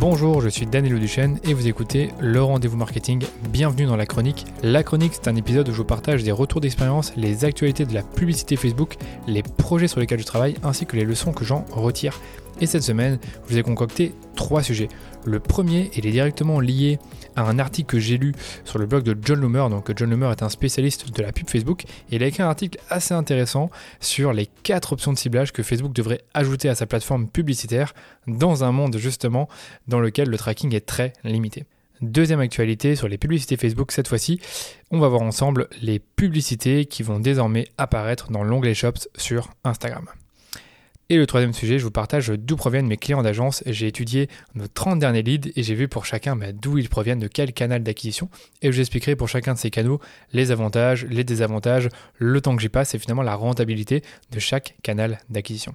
Bonjour, je suis Daniel Duchesne et vous écoutez Le Rendez-vous Marketing. Bienvenue dans la chronique. La chronique, c'est un épisode où je vous partage des retours d'expérience, les actualités de la publicité Facebook, les projets sur lesquels je travaille ainsi que les leçons que j'en retire. Et cette semaine, je vous ai concocté trois sujets. Le premier, il est directement lié à un article que j'ai lu sur le blog de John Loomer. Donc John Loomer est un spécialiste de la pub Facebook il a écrit un article assez intéressant sur les quatre options de ciblage que Facebook devrait ajouter à sa plateforme publicitaire dans un monde justement dans lequel le tracking est très limité. Deuxième actualité sur les publicités Facebook, cette fois-ci, on va voir ensemble les publicités qui vont désormais apparaître dans l'onglet Shops sur Instagram. Et le troisième sujet, je vous partage d'où proviennent mes clients d'agence. J'ai étudié nos 30 derniers leads et j'ai vu pour chacun bah, d'où ils proviennent, de quel canal d'acquisition. Et je vous expliquerai pour chacun de ces canaux les avantages, les désavantages, le temps que j'y passe et finalement la rentabilité de chaque canal d'acquisition.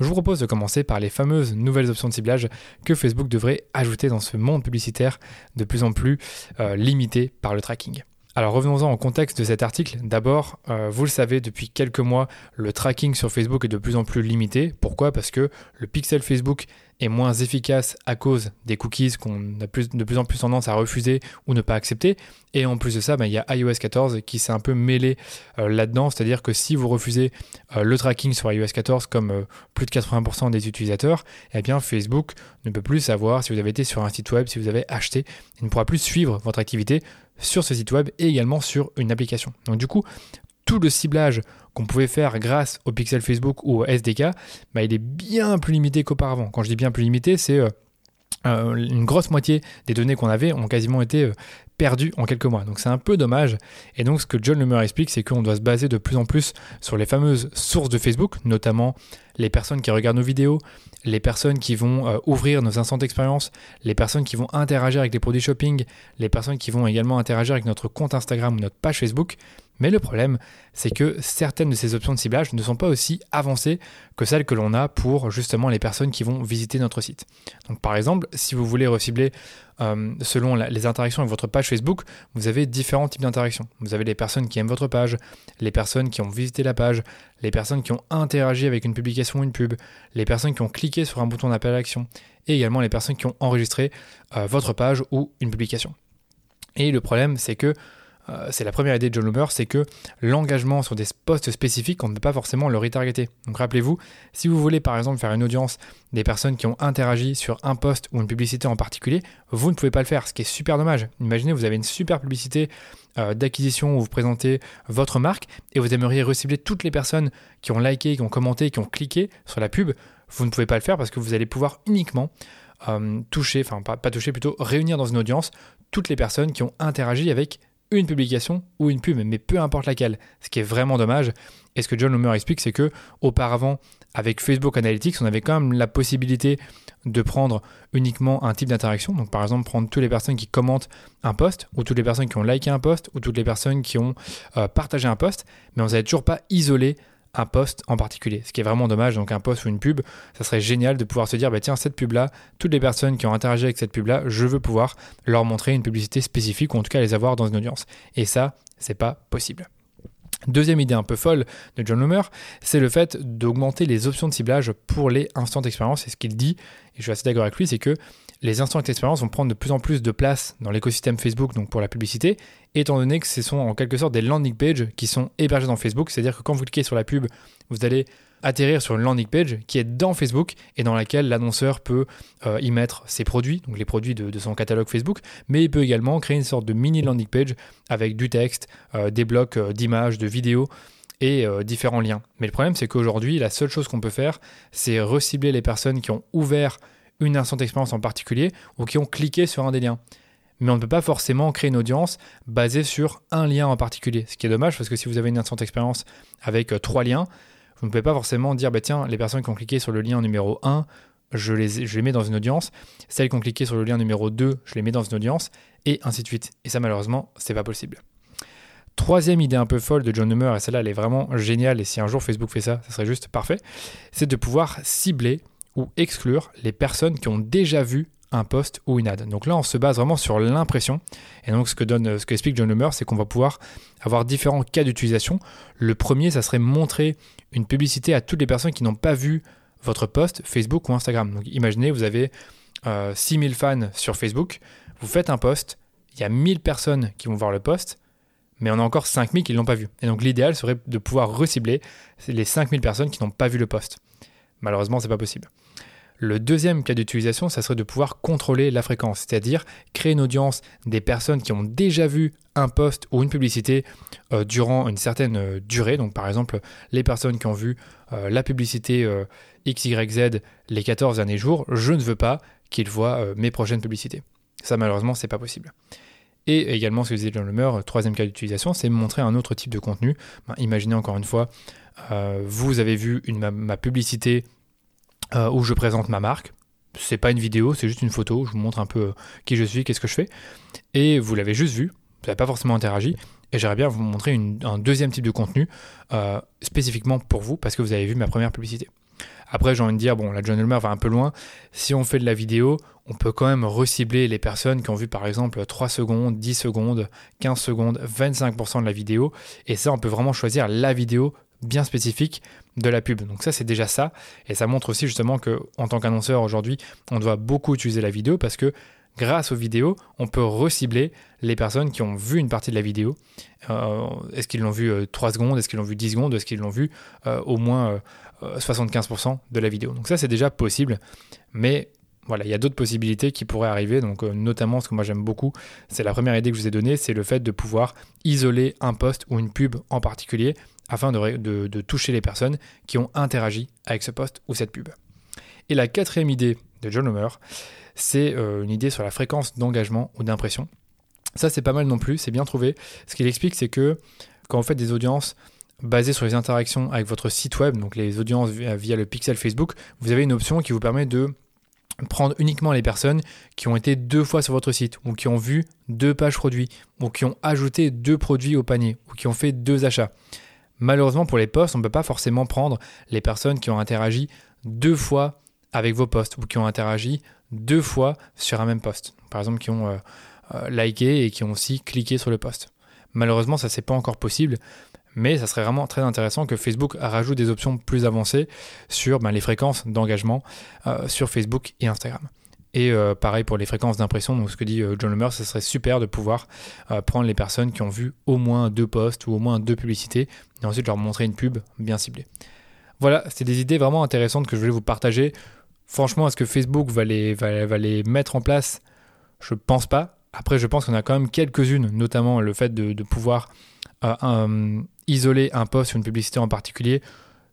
Je vous propose de commencer par les fameuses nouvelles options de ciblage que Facebook devrait ajouter dans ce monde publicitaire de plus en plus euh, limité par le tracking. Alors revenons-en au contexte de cet article. D'abord, euh, vous le savez, depuis quelques mois, le tracking sur Facebook est de plus en plus limité. Pourquoi? Parce que le pixel Facebook est moins efficace à cause des cookies qu'on a de plus en plus tendance à refuser ou ne pas accepter. Et en plus de ça, ben, il y a iOS 14 qui s'est un peu mêlé euh, là-dedans. C'est-à-dire que si vous refusez euh, le tracking sur iOS 14 comme plus de 80% des utilisateurs, eh bien Facebook ne peut plus savoir si vous avez été sur un site web, si vous avez acheté. Il ne pourra plus suivre votre activité sur ce site web et également sur une application. Donc du coup, tout le ciblage qu'on pouvait faire grâce au pixel Facebook ou au SDK, bah, il est bien plus limité qu'auparavant. Quand je dis bien plus limité, c'est euh, euh, une grosse moitié des données qu'on avait ont quasiment été euh, perdues en quelques mois. Donc c'est un peu dommage. Et donc ce que John Lemur explique, c'est qu'on doit se baser de plus en plus sur les fameuses sources de Facebook, notamment les personnes qui regardent nos vidéos, les personnes qui vont euh, ouvrir nos instants d'expérience, les personnes qui vont interagir avec les produits shopping, les personnes qui vont également interagir avec notre compte Instagram ou notre page Facebook. Mais le problème, c'est que certaines de ces options de ciblage ne sont pas aussi avancées que celles que l'on a pour justement les personnes qui vont visiter notre site. Donc par exemple, si vous voulez recibler euh, selon les interactions avec votre page Facebook, vous avez différents types d'interactions. Vous avez les personnes qui aiment votre page, les personnes qui ont visité la page, les personnes qui ont interagi avec une publication ou une pub, les personnes qui ont cliqué sur un bouton d'appel à l'action, et également les personnes qui ont enregistré euh, votre page ou une publication. Et le problème, c'est que euh, c'est la première idée de John Loomer, c'est que l'engagement sur des posts spécifiques, on ne peut pas forcément le retargeter. Donc rappelez-vous, si vous voulez par exemple faire une audience des personnes qui ont interagi sur un post ou une publicité en particulier, vous ne pouvez pas le faire, ce qui est super dommage. Imaginez, vous avez une super publicité euh, d'acquisition où vous présentez votre marque et vous aimeriez recibler toutes les personnes qui ont liké, qui ont commenté, qui ont cliqué sur la pub. Vous ne pouvez pas le faire parce que vous allez pouvoir uniquement euh, toucher, enfin pas toucher, plutôt réunir dans une audience toutes les personnes qui ont interagi avec une publication ou une pub, mais peu importe laquelle, ce qui est vraiment dommage. Et ce que John Loomer explique, c'est que auparavant, avec Facebook Analytics, on avait quand même la possibilité de prendre uniquement un type d'interaction. Donc par exemple, prendre toutes les personnes qui commentent un post, ou toutes les personnes qui ont liké un post, ou toutes les personnes qui ont euh, partagé un post, mais on n'avait toujours pas isolé un post en particulier. Ce qui est vraiment dommage, donc un post ou une pub, ça serait génial de pouvoir se dire, bah tiens, cette pub-là, toutes les personnes qui ont interagi avec cette pub-là, je veux pouvoir leur montrer une publicité spécifique ou en tout cas les avoir dans une audience. Et ça, c'est pas possible. Deuxième idée un peu folle de John Loomer, c'est le fait d'augmenter les options de ciblage pour les instants d'expérience. Et ce qu'il dit, et je suis assez d'accord avec lui, c'est que les instants d'expérience vont prendre de plus en plus de place dans l'écosystème Facebook, donc pour la publicité, étant donné que ce sont en quelque sorte des landing pages qui sont hébergés dans Facebook. C'est-à-dire que quand vous cliquez sur la pub, vous allez atterrir sur une landing page qui est dans Facebook et dans laquelle l'annonceur peut euh, y mettre ses produits, donc les produits de, son catalogue Facebook, mais il peut également créer une sorte de mini landing page avec du texte, euh, des blocs euh, d'images, de vidéos et différents liens. Mais le problème, c'est qu'aujourd'hui, la seule chose qu'on peut faire, c'est recibler les personnes qui ont ouvert une instant expérience en particulier ou qui ont cliqué sur un des liens. Mais on ne peut pas forcément créer une audience basée sur un lien en particulier. Ce qui est dommage parce que si vous avez une instant expérience avec trois liens, vous ne pouvez pas forcément dire, bah tiens, les personnes qui ont cliqué sur le lien numéro 1, je les, mets dans une audience. Celles qui ont cliqué sur le lien numéro 2, je les mets dans une audience, et ainsi de suite. Et ça, malheureusement, c'est pas possible. Troisième idée un peu folle de John Newmer, et celle-là, elle est vraiment géniale, et si un jour Facebook fait ça, ça serait juste parfait, c'est de pouvoir cibler ou exclure les personnes qui ont déjà vu un post ou une ad. Donc là, on se base vraiment sur l'impression. Et donc, ce que donne, ce qu'explique John Loomer, c'est qu'on va pouvoir avoir différents cas d'utilisation. Le premier, ça serait montrer une publicité à toutes les personnes qui n'ont pas vu votre post Facebook ou Instagram. Donc, imaginez, vous avez 6000 fans sur Facebook, vous faites un post, il y a 1000 personnes qui vont voir le post, mais on a encore 5000 qui ne l'ont pas vu. Et donc l'idéal serait de pouvoir recibler les 5000 personnes qui n'ont pas vu le post. Malheureusement, c'est pas possible. Le deuxième cas d'utilisation, ça serait de pouvoir contrôler la fréquence, c'est-à-dire créer une audience des personnes qui ont déjà vu un post ou une publicité euh, durant une certaine euh, durée. Donc par exemple, les personnes qui ont vu euh, la publicité XYZ les 14 derniers jours, je ne veux pas qu'ils voient mes prochaines publicités. Ça malheureusement, c'est pas possible. Et également, ce que disait John Lemer, troisième cas d'utilisation, c'est montrer un autre type de contenu. Ben, imaginez encore une fois, vous avez vu ma publicité euh, où je présente ma marque. C'est pas une vidéo, c'est juste une photo. Je vous montre un peu euh, qui je suis, qu'est-ce que je fais. Et vous l'avez juste vu, vous n'avez pas forcément interagi. Et j'aimerais bien vous montrer un deuxième type de contenu euh, spécifiquement pour vous parce que vous avez vu ma première publicité. Après, j'ai envie de dire, bon, la John Elmer va un peu loin. Si on fait de la vidéo, on peut quand même recibler les personnes qui ont vu par exemple 3 secondes, 10 secondes, 15 secondes, 25% de la vidéo. Et ça, on peut vraiment choisir la vidéo bien spécifique de la pub. Donc ça c'est déjà ça et ça montre aussi justement que en tant qu'annonceur aujourd'hui, on doit beaucoup utiliser la vidéo parce que grâce aux vidéos, on peut recibler les personnes qui ont vu une partie de la vidéo. Euh, est-ce qu'ils l'ont vu 3 euh, secondes, est-ce qu'ils l'ont vu 10 secondes, est-ce qu'ils l'ont vu euh, au moins 75% de la vidéo? Donc ça c'est déjà possible, mais voilà, il y a d'autres possibilités qui pourraient arriver. Donc, notamment, ce que moi j'aime beaucoup, c'est la première idée que je vous ai donnée, c'est le fait de pouvoir isoler un post ou une pub en particulier afin de, toucher les personnes qui ont interagi avec ce post ou cette pub. Et la quatrième idée de John Homer, c'est euh, une idée sur la fréquence d'engagement ou d'impression. Ça, c'est pas mal non plus, c'est bien trouvé. Ce qu'il explique, c'est que quand vous faites des audiences basées sur les interactions avec votre site web, donc les audiences via le pixel Facebook, vous avez une option qui vous permet de prendre uniquement les personnes qui ont été deux fois sur votre site, ou qui ont vu deux pages produits, ou qui ont ajouté deux produits au panier, ou qui ont fait deux achats. Malheureusement pour les posts, on ne peut pas forcément prendre les personnes qui ont interagi deux fois avec vos posts ou qui ont interagi deux fois sur un même post. Par exemple, qui ont euh, euh, liké et qui ont aussi cliqué sur le post. Malheureusement, ça c'est pas encore possible, mais ça serait vraiment très intéressant que Facebook rajoute des options plus avancées sur ben, les fréquences d'engagement euh, sur Facebook et Instagram. Et euh, pareil pour les fréquences d'impression, donc ce que dit euh, John Lemer, ce serait super de pouvoir euh, prendre les personnes qui ont vu au moins deux posts ou au moins deux publicités et ensuite leur montrer une pub bien ciblée. Voilà, c'est des idées vraiment intéressantes que je voulais vous partager. Franchement, est-ce que Facebook va les, va, les mettre en place? Je pense pas. Après, je pense qu'on a quand même quelques-unes, notamment le fait de, de pouvoir isoler un post ou une publicité en particulier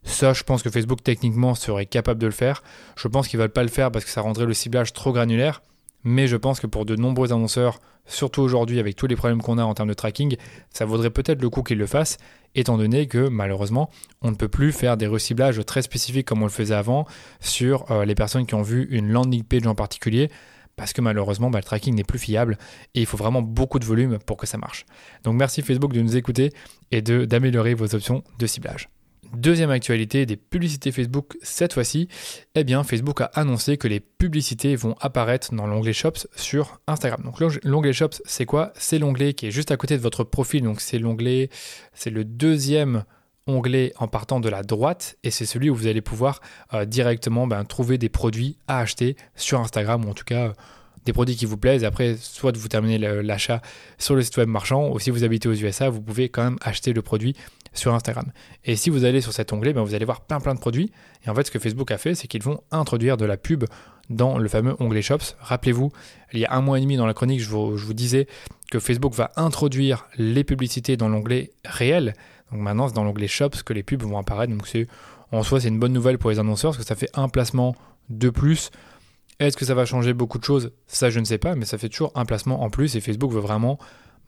ça, je pense que Facebook techniquement serait capable de le faire. Je pense qu'ils ne veulent pas le faire parce que ça rendrait le ciblage trop granulaire. Mais je pense que pour de nombreux annonceurs, surtout aujourd'hui avec tous les problèmes qu'on a en termes de tracking, ça vaudrait peut-être le coup qu'ils le fassent, étant donné que malheureusement, on ne peut plus faire des reciblages très spécifiques comme on le faisait avant sur euh, les personnes qui ont vu une landing page en particulier, parce que malheureusement, bah, le tracking n'est plus fiable et il faut vraiment beaucoup de volume pour que ça marche. Donc merci Facebook de nous écouter et d'améliorer vos options de ciblage. Deuxième actualité des publicités Facebook cette fois-ci, eh Facebook a annoncé que les publicités vont apparaître dans l'onglet Shops sur Instagram. Donc l'onglet Shops, c'est quoi? C'est l'onglet qui est juste à côté de votre profil. Donc c'est l'onglet, c'est le deuxième onglet en partant de la droite et c'est celui où vous allez pouvoir euh, directement ben, trouver des produits à acheter sur Instagram ou en tout cas des produits qui vous plaisent. Après, soit vous terminez l'achat sur le site web marchand ou si vous habitez aux USA, vous pouvez quand même acheter le produit sur Instagram. Et si vous allez sur cet onglet, ben vous allez voir plein plein de produits. Et en fait, ce que Facebook a fait, c'est qu'ils vont introduire de la pub dans le fameux onglet Shops. Rappelez-vous, il y a un mois et demi dans la chronique, je vous, je vous disais que Facebook va introduire les publicités dans l'onglet réel. Donc maintenant, c'est dans l'onglet Shops que les pubs vont apparaître. Donc en soi, c'est une bonne nouvelle pour les annonceurs parce que ça fait un placement de plus. Est-ce que ça va changer beaucoup de choses? Ça, je ne sais pas, mais ça fait toujours un placement en plus et Facebook veut vraiment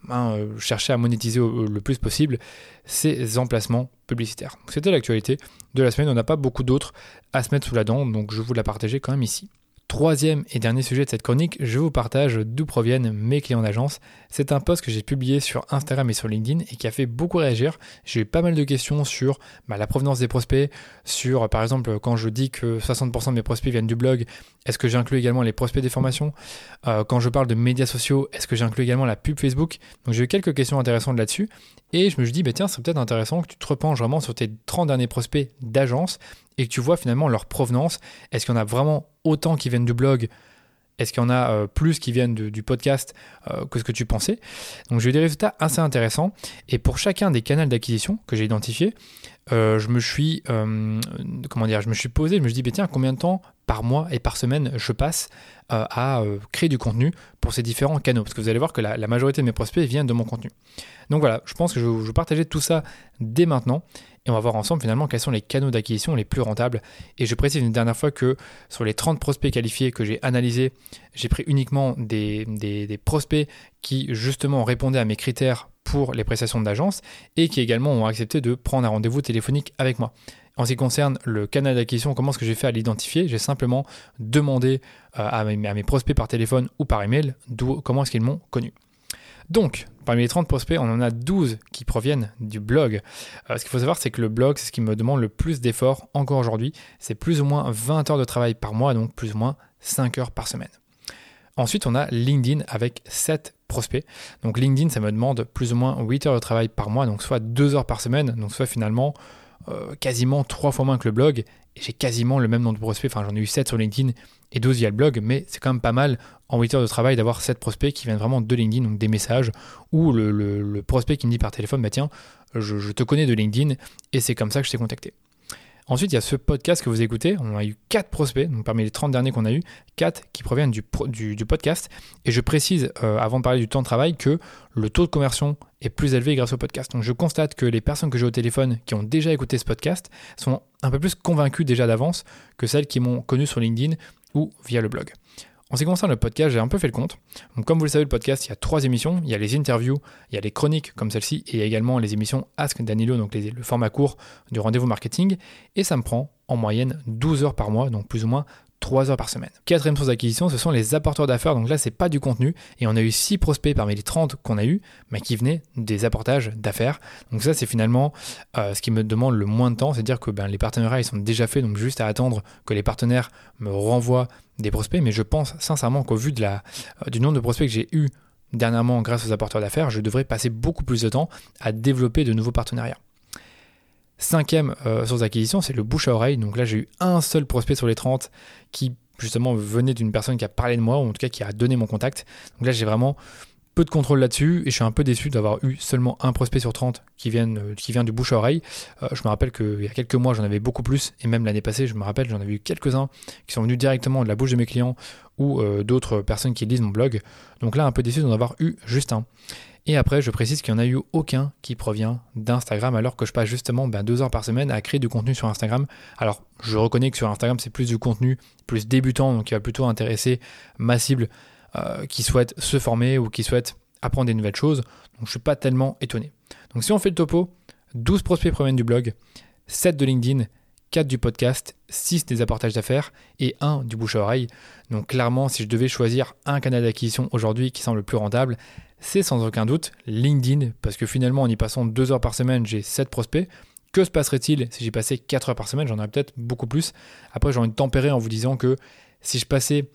Hein, euh, chercher à monétiser le plus possible ces emplacements publicitaires. C'était l'actualité de la semaine, on n'a pas beaucoup d'autres à se mettre sous la dent, donc je vous la partager quand même ici. Troisième et dernier sujet de cette chronique, je vous partage d'où proviennent mes clients d'agence. C'est un post que j'ai publié sur Instagram et sur LinkedIn et qui a fait beaucoup réagir. J'ai eu pas mal de questions sur bah, la provenance des prospects, sur par exemple quand je dis que 60% de mes prospects viennent du blog, est-ce que j'inclus également les prospects des formations? Euh, Quand je parle de médias sociaux, est-ce que j'inclus également la pub Facebook? Donc j'ai eu quelques questions intéressantes là-dessus et je me suis dit, bah, tiens, c'est peut-être intéressant que tu te repenches vraiment sur tes 30 derniers prospects d'agence et que tu vois finalement leur provenance. Est-ce qu'il y en a vraiment autant qui viennent du blog? Est-ce qu'il y en a euh, plus qui viennent du podcast euh, que ce que tu pensais? Donc j'ai eu des résultats assez intéressants. Et pour chacun des canaux d'acquisition que j'ai identifiés, euh, je me suis comment dire, je me suis posé, je me suis dit, tiens, combien de temps par mois et par semaine je passe à créer du contenu pour ces différents canaux? Parce que vous allez voir que la, majorité de mes prospects viennent de mon contenu. Donc voilà, je pense que je, vais partager tout ça dès maintenant et on va voir ensemble finalement quels sont les canaux d'acquisition les plus rentables. Et je précise une dernière fois que sur les 30 prospects qualifiés que j'ai analysés, j'ai pris uniquement des, prospects qui justement répondaient à mes critères pour les prestations d'agence et qui également ont accepté de prendre un rendez-vous téléphonique avec moi. En ce qui concerne le canal d'acquisition, comment est-ce que j'ai fait à l'identifier? J'ai simplement demandé euh, à mes, à mes, prospects par téléphone ou par email comment est-ce qu'ils m'ont connu. Donc, parmi les 30 prospects, on en a 12 qui proviennent du blog. Euh, ce qu'il faut savoir, c'est que le blog, c'est ce qui me demande le plus d'efforts encore aujourd'hui. C'est plus ou moins 20 heures de travail par mois, donc plus ou moins 5 heures par semaine. Ensuite, on a LinkedIn avec 7 prospects. Donc LinkedIn, ça me demande plus ou moins 8 heures de travail par mois, donc soit 2 heures par semaine, donc soit finalement euh, quasiment 3 fois moins que le blog. Et j'ai quasiment le même nombre de prospects, enfin j'en ai eu 7 sur LinkedIn et 12 via le blog, mais c'est quand même pas mal en 8 heures de travail d'avoir 7 prospects qui viennent vraiment de LinkedIn, donc des messages, ou le, prospect qui me dit par téléphone, bah tiens, je, te connais de LinkedIn, et c'est comme ça que je t'ai contacté. Ensuite, il y a ce podcast que vous écoutez. On a eu 4 prospects, donc parmi les 30 derniers qu'on a eu, 4 qui proviennent du, podcast. Et je précise, euh, avant de parler du temps de travail, que le taux de conversion est plus élevé grâce au podcast. Donc je constate que les personnes que j'ai au téléphone qui ont déjà écouté ce podcast sont un peu plus convaincues déjà d'avance que celles qui m'ont connu sur LinkedIn ou via le blog. En ce qui concerne le podcast, j'ai un peu fait le compte. Comme vous le savez, le podcast, il y a trois émissions. Il y a les interviews, il y a les chroniques comme celle-ci, et il y a également les émissions Ask Danilo, donc le format court du rendez-vous marketing. Et ça me prend en moyenne 12 heures par mois, donc plus ou moins 3 heures par semaine. Quatrième source d'acquisition, ce sont les apporteurs d'affaires. Donc là, c'est pas du contenu. Et on a eu 6 prospects parmi les 30 qu'on a eu, mais qui venaient des apportages d'affaires. Donc ça, c'est finalement euh, ce qui me demande le moins de temps. C'est-à-dire que ben, les partenariats, ils sont déjà faits. Donc juste à attendre que les partenaires me renvoient des prospects. Mais je pense sincèrement qu'au vu de la, euh, du nombre de prospects que j'ai eu dernièrement grâce aux apporteurs d'affaires, je devrais passer beaucoup plus de temps à développer de nouveaux partenariats. Cinquième euh, source d'acquisition, c'est le bouche à oreille. Donc là, j'ai eu un seul prospect sur les 30 qui justement venait d'une personne qui a parlé de moi, ou en tout cas qui a donné mon contact. Donc là, j'ai vraiment peu de contrôle là-dessus et je suis un peu déçu d'avoir eu seulement un prospect sur 30 qui, viennent, euh, qui vient du bouche à oreille. Euh, je me rappelle qu'il y a quelques mois, j'en avais beaucoup plus et même l'année passée, je me rappelle, j'en avais eu quelques-uns qui sont venus directement de la bouche de mes clients ou d'autres personnes qui lisent mon blog. Donc là, un peu déçu d'en avoir eu juste un. Et après, je précise qu'il n'y en a eu aucun qui provient d'Instagram, alors que je passe justement ben, deux heures par semaine à créer du contenu sur Instagram. Alors, je reconnais que sur Instagram, c'est plus du contenu plus débutant, donc qui va plutôt intéresser ma cible euh, qui souhaite se former ou qui souhaite apprendre des nouvelles choses. Donc, je ne suis pas tellement étonné. Donc, si on fait le topo, 12 prospects proviennent du blog, 7 de LinkedIn, 4 du podcast, 6 des apportages d'affaires et 1 du bouche à oreille. Donc clairement, si je devais choisir un canal d'acquisition aujourd'hui qui semble le plus rentable, c'est sans aucun doute LinkedIn, parce que finalement, en y passant 2 heures par semaine, j'ai 7 prospects. Que se passerait-il si j'y passais 4 heures par semaine? J'en aurais peut-être beaucoup plus. Après, j'ai envie de tempérer en vous disant que si je passais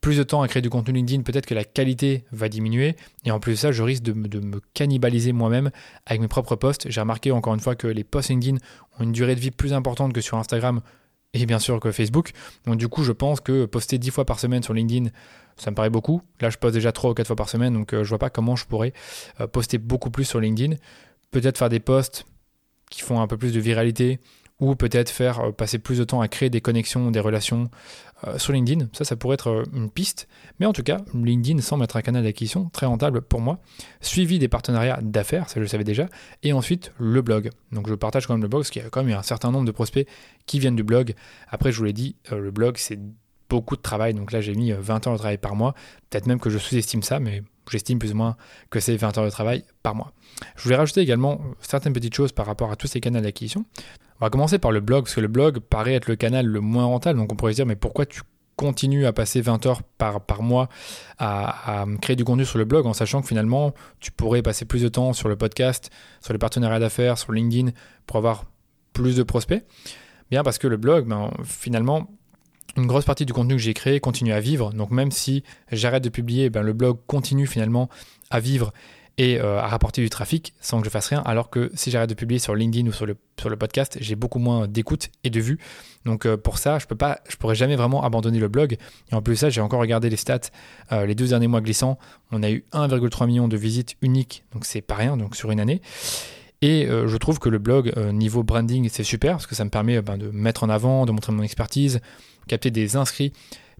plus de temps à créer du contenu LinkedIn, peut-être que la qualité va diminuer. Et en plus de ça, je risque de, me cannibaliser moi-même avec mes propres posts. J'ai remarqué encore une fois que les posts LinkedIn ont une durée de vie plus importante que sur Instagram et bien sûr que Facebook. Donc du coup, je pense que poster 10 fois par semaine sur LinkedIn, ça me paraît beaucoup. Là, je poste déjà 3 ou 4 fois par semaine, donc euh, je vois pas comment je pourrais euh, poster beaucoup plus sur LinkedIn. Peut-être faire des posts qui font un peu plus de viralité, ou peut-être faire euh, passer plus de temps à créer des connexions, des relations sur LinkedIn. Ça, ça pourrait être une piste. Mais en tout cas, LinkedIn semble être un canal d'acquisition très rentable pour moi. Suivi des partenariats d'affaires, ça je le savais déjà. Et ensuite, le blog. Donc je partage quand même le blog, parce qu'il y a quand même un certain nombre de prospects qui viennent du blog. Après, je vous l'ai dit, le blog, c'est beaucoup de travail. Donc là, j'ai mis 20 heures de travail par mois. Peut-être même que je sous-estime ça, mais j'estime plus ou moins que c'est 20 heures de travail par mois. Je voulais rajouter également certaines petites choses par rapport à tous ces canaux d'acquisition. On va commencer par le blog, parce que le blog paraît être le canal le moins rentable. Donc on pourrait se dire, mais pourquoi tu continues à passer 20 heures par, par mois à, à, créer du contenu sur le blog en sachant que finalement tu pourrais passer plus de temps sur le podcast, sur les partenariats d'affaires, sur LinkedIn pour avoir plus de prospects? Bien parce que le blog, ben, finalement, une grosse partie du contenu que j'ai créé continue à vivre. Donc même si j'arrête de publier, ben, le blog continue finalement à vivre et à rapporter du trafic sans que je fasse rien. Alors que si j'arrête de publier sur LinkedIn ou sur le, sur le podcast, j'ai beaucoup moins d'écoute et de vues. Donc pour ça, je peux pas, je pourrais jamais vraiment abandonner le blog. Et en plus de ça, j'ai encore regardé les stats les deux derniers mois glissants. On a eu 1,3 million de visites uniques, donc c'est pas rien, donc sur une année. Et euh, je trouve que le blog, euh, niveau branding, c'est super parce que ça me permet euh, ben, de mettre en avant, de montrer mon expertise, capter des inscrits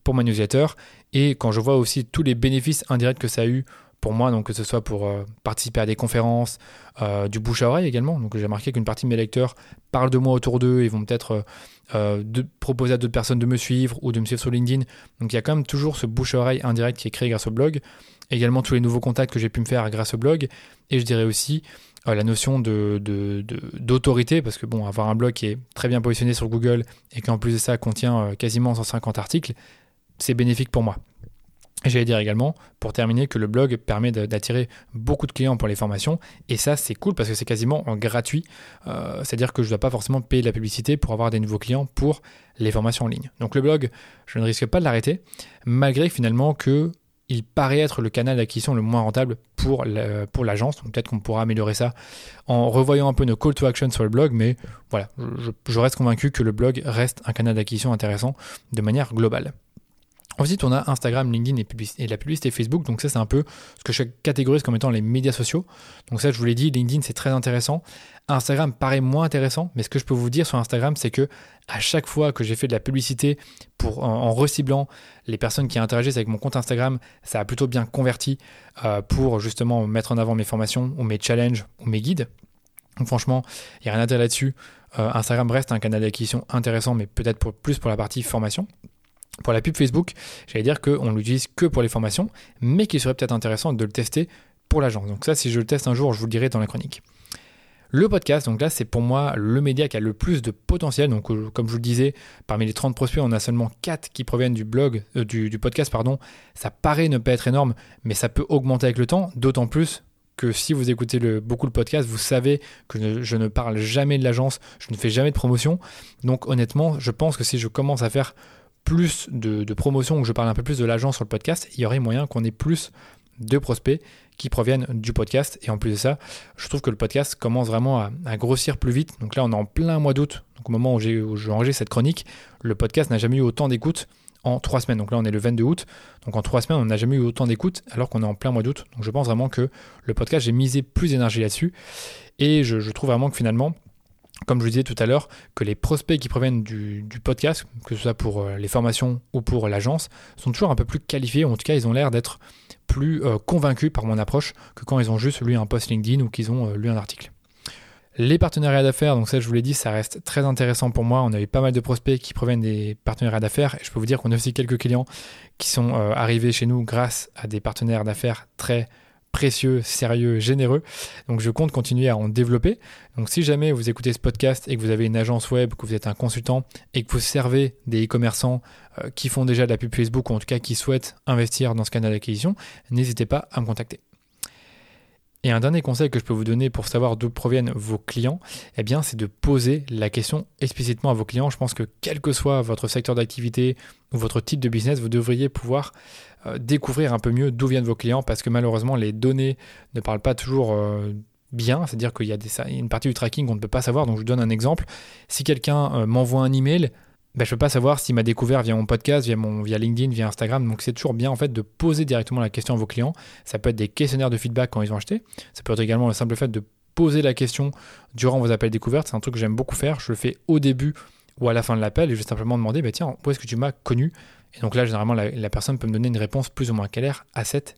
pour ma newsletter. Et quand je vois aussi tous les bénéfices indirects que ça a eu pour moi, donc que ce soit pour participer à des conférences, du bouche à oreille également. Donc j'ai remarqué qu'une partie de mes lecteurs parlent de moi autour d'eux et vont peut-être proposer à d'autres personnes de me suivre ou de me suivre sur LinkedIn. Donc il y a quand même toujours ce bouche à oreille indirect qui est créé grâce au blog. Également tous les nouveaux contacts que j'ai pu me faire grâce au blog. Et je dirais aussi euh, la notion d'autorité, de, parce que bon, avoir un blog qui est très bien positionné sur Google et qui en plus de ça contient euh, quasiment 150 articles, c'est bénéfique pour moi. J'allais dire également, pour terminer, que le blog permet d'attirer beaucoup de clients pour les formations. Et ça, c'est cool parce que c'est quasiment en gratuit. Euh, c'est-à-dire que je ne dois pas forcément payer de la publicité pour avoir des nouveaux clients pour les formations en ligne. Donc le blog, je ne risque pas de l'arrêter, malgré finalement que il paraît être le canal d'acquisition le moins rentable pour l'agence. Donc peut-être qu'on pourra améliorer ça en revoyant un peu nos call to action sur le blog, mais voilà, je, reste convaincu que le blog reste un canal d'acquisition intéressant de manière globale. Ensuite, on a Instagram, LinkedIn et, la publicité Facebook. Donc ça, c'est un peu ce que je catégorise comme étant les médias sociaux. Donc ça, je vous l'ai dit, LinkedIn, c'est très intéressant. Instagram paraît moins intéressant, mais ce que je peux vous dire sur Instagram, c'est que à chaque fois que j'ai fait de la publicité pour, en, reciblant les personnes qui interagissent avec mon compte Instagram, ça a plutôt bien converti euh, pour justement mettre en avant mes formations ou mes challenges ou mes guides. Donc franchement, il n'y a rien à dire là-dessus. Euh, Instagram reste un canal d'acquisition intéressant, mais peut-être plus pour la partie formation. Pour la pub Facebook, j'allais dire qu'on l'utilise que pour les formations, mais qu'il serait peut-être intéressant de le tester pour l'agence. Donc ça, si je le teste un jour, je vous le dirai dans la chronique. Le podcast, donc là, c'est pour moi le média qui a le plus de potentiel. Donc, euh, comme je vous le disais, parmi les 30 prospects, on a seulement 4 qui proviennent du blog, euh, du, podcast. Ça paraît ne pas être énorme, mais ça peut augmenter avec le temps, d'autant plus que si vous écoutez beaucoup le podcast, vous savez que je ne parle jamais de l'agence, je ne fais jamais de promotion. Donc, honnêtement, je pense que si je commence à faire plus de, promotion, ou je parle un peu plus de l'agence sur le podcast, il y aurait moyen qu'on ait plus de prospects qui proviennent du podcast. Et en plus de ça, je trouve que le podcast commence vraiment à, grossir plus vite. Donc là, on est en plein mois d'août. Donc au moment où j'ai enregistré cette chronique, le podcast n'a jamais eu autant d'écoute en trois semaines. Donc là, on est le 22 août. Donc en trois semaines, on n'a jamais eu autant d'écoute alors qu'on est en plein mois d'août. Donc je pense vraiment que le podcast, j'ai misé plus d'énergie là-dessus. Et je trouve vraiment que finalement, comme je vous disais tout à l'heure, que les prospects qui proviennent du, podcast, que ce soit pour euh, les formations ou pour l'agence, sont toujours un peu plus qualifiés, en tout cas ils ont l'air d'être plus euh, convaincus par mon approche que quand ils ont juste lu un post LinkedIn ou qu'ils ont euh, lu un article. Les partenariats d'affaires, donc ça je vous l'ai dit, ça reste très intéressant pour moi. On a eu pas mal de prospects qui proviennent des partenariats d'affaires et je peux vous dire qu'on a aussi quelques clients qui sont arrivés chez nous grâce à des partenaires d'affaires très précieux, sérieux, généreux. Donc je compte continuer à en développer. Donc si jamais vous écoutez ce podcast et que vous avez une agence web, que vous êtes un consultant et que vous servez des e-commerçants euh, qui font déjà de la pub Facebook ou en tout cas qui souhaitent investir dans ce canal d'acquisition, n'hésitez pas à me contacter. Et un dernier conseil que je peux vous donner pour savoir d'où proviennent vos clients, eh bien, c'est de poser la question explicitement à vos clients. Je pense que quel que soit votre secteur d'activité ou votre type de business, vous devriez pouvoir euh, découvrir un peu mieux d'où viennent vos clients parce que malheureusement, les données ne parlent pas toujours euh, bien. C'est-à-dire qu'il y a une partie du tracking qu'on ne peut pas savoir. Donc, je vous donne un exemple. Si quelqu'un euh, m'envoie un email, ben, je peux pas savoir s'il m'a découvert via mon podcast, via, mon, via LinkedIn, via Instagram. Donc c'est toujours bien en fait de poser directement la question à vos clients. Ça peut être des questionnaires de feedback quand ils ont acheté. Ça peut être également le simple fait de poser la question durant vos appels découvertes. C'est un truc que j'aime beaucoup faire. Je le fais au début ou à la fin de l'appel et je vais simplement demander, bah, tiens, où est-ce que tu m'as connu? Et donc là, généralement, la, la, personne peut me donner une réponse plus ou moins claire à cette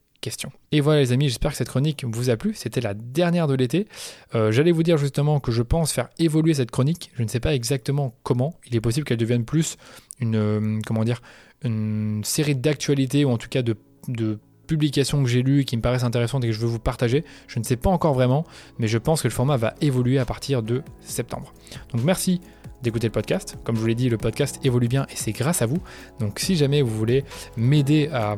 et voilà les amis, j'espère que cette chronique vous a plu. C'était la dernière de l'été. Euh, j'allais vous dire justement que je pense faire évoluer cette chronique. Je ne sais pas exactement comment. Il est possible qu'elle devienne plus une, euh, comment dire, une série d'actualités ou en tout cas de, de publications que j'ai lues et qui me paraissent intéressantes et que je veux vous partager. Je ne sais pas encore vraiment, mais je pense que le format va évoluer à partir de septembre. Donc merci d'écouter le podcast. Comme je vous l'ai dit, le podcast évolue bien et c'est grâce à vous. Donc si jamais vous voulez m'aider à,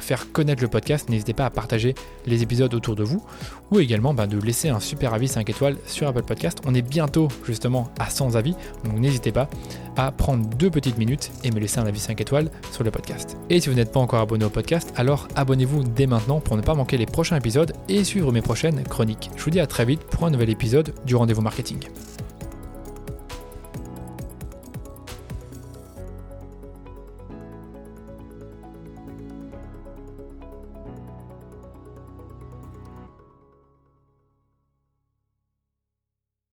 faire connaître le podcast, n'hésitez pas à partager les épisodes autour de vous ou également bah, de laisser un super avis 5 étoiles sur Apple Podcast. On est bientôt justement à 100 avis, donc n'hésitez pas à prendre deux petites minutes et me laisser un avis 5 étoiles sur le podcast. Et si vous n'êtes pas encore abonné au podcast, alors abonnez-vous dès maintenant pour ne pas manquer les prochains épisodes et suivre mes prochaines chroniques. Je vous dis à très vite pour un nouvel épisode du rendez-vous marketing.